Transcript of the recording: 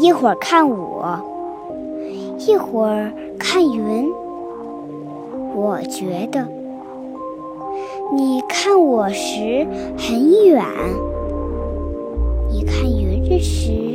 一会儿看我一会儿看云。我觉得你看我时很远你看云时